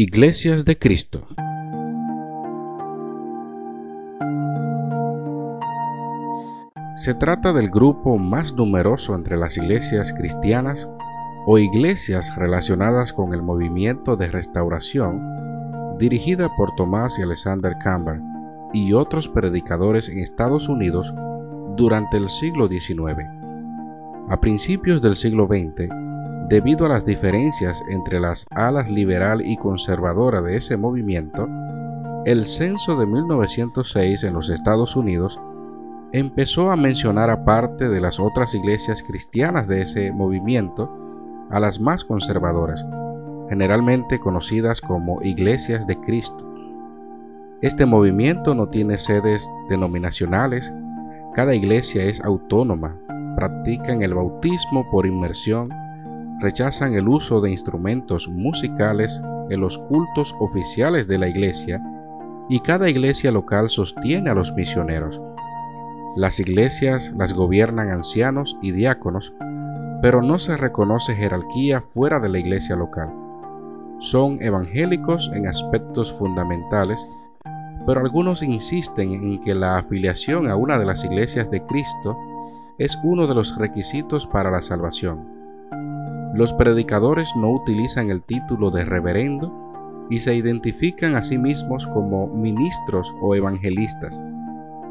Iglesias de Cristo. Se trata del grupo más numeroso entre las iglesias cristianas o iglesias relacionadas con el movimiento de restauración dirigida por Tomás y Alexander Campbell y otros predicadores en Estados Unidos durante el siglo XIX. A principios del siglo XX, debido a las diferencias entre las alas liberal y conservadora de ese movimiento, el censo de 1906 en los Estados Unidos empezó a mencionar aparte de las otras iglesias cristianas de ese movimiento a las más conservadoras, generalmente conocidas como iglesias de Cristo. Este movimiento no tiene sedes denominacionales, cada iglesia es autónoma, practican el bautismo por inmersión, rechazan el uso de instrumentos musicales en los cultos oficiales de la iglesia y cada iglesia local sostiene a los misioneros. Las iglesias las gobiernan ancianos y diáconos, pero no se reconoce jerarquía fuera de la iglesia local. Son evangélicos en aspectos fundamentales, pero algunos insisten en que la afiliación a una de las iglesias de Cristo es uno de los requisitos para la salvación. Los predicadores no utilizan el título de reverendo y se identifican a sí mismos como ministros o evangelistas,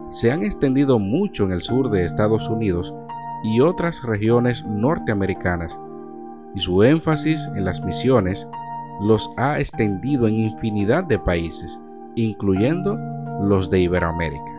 se han extendido mucho en el sur de Estados Unidos y otras regiones norteamericanas, y su énfasis en las misiones los ha extendido en infinidad de países, incluyendo los de Iberoamérica.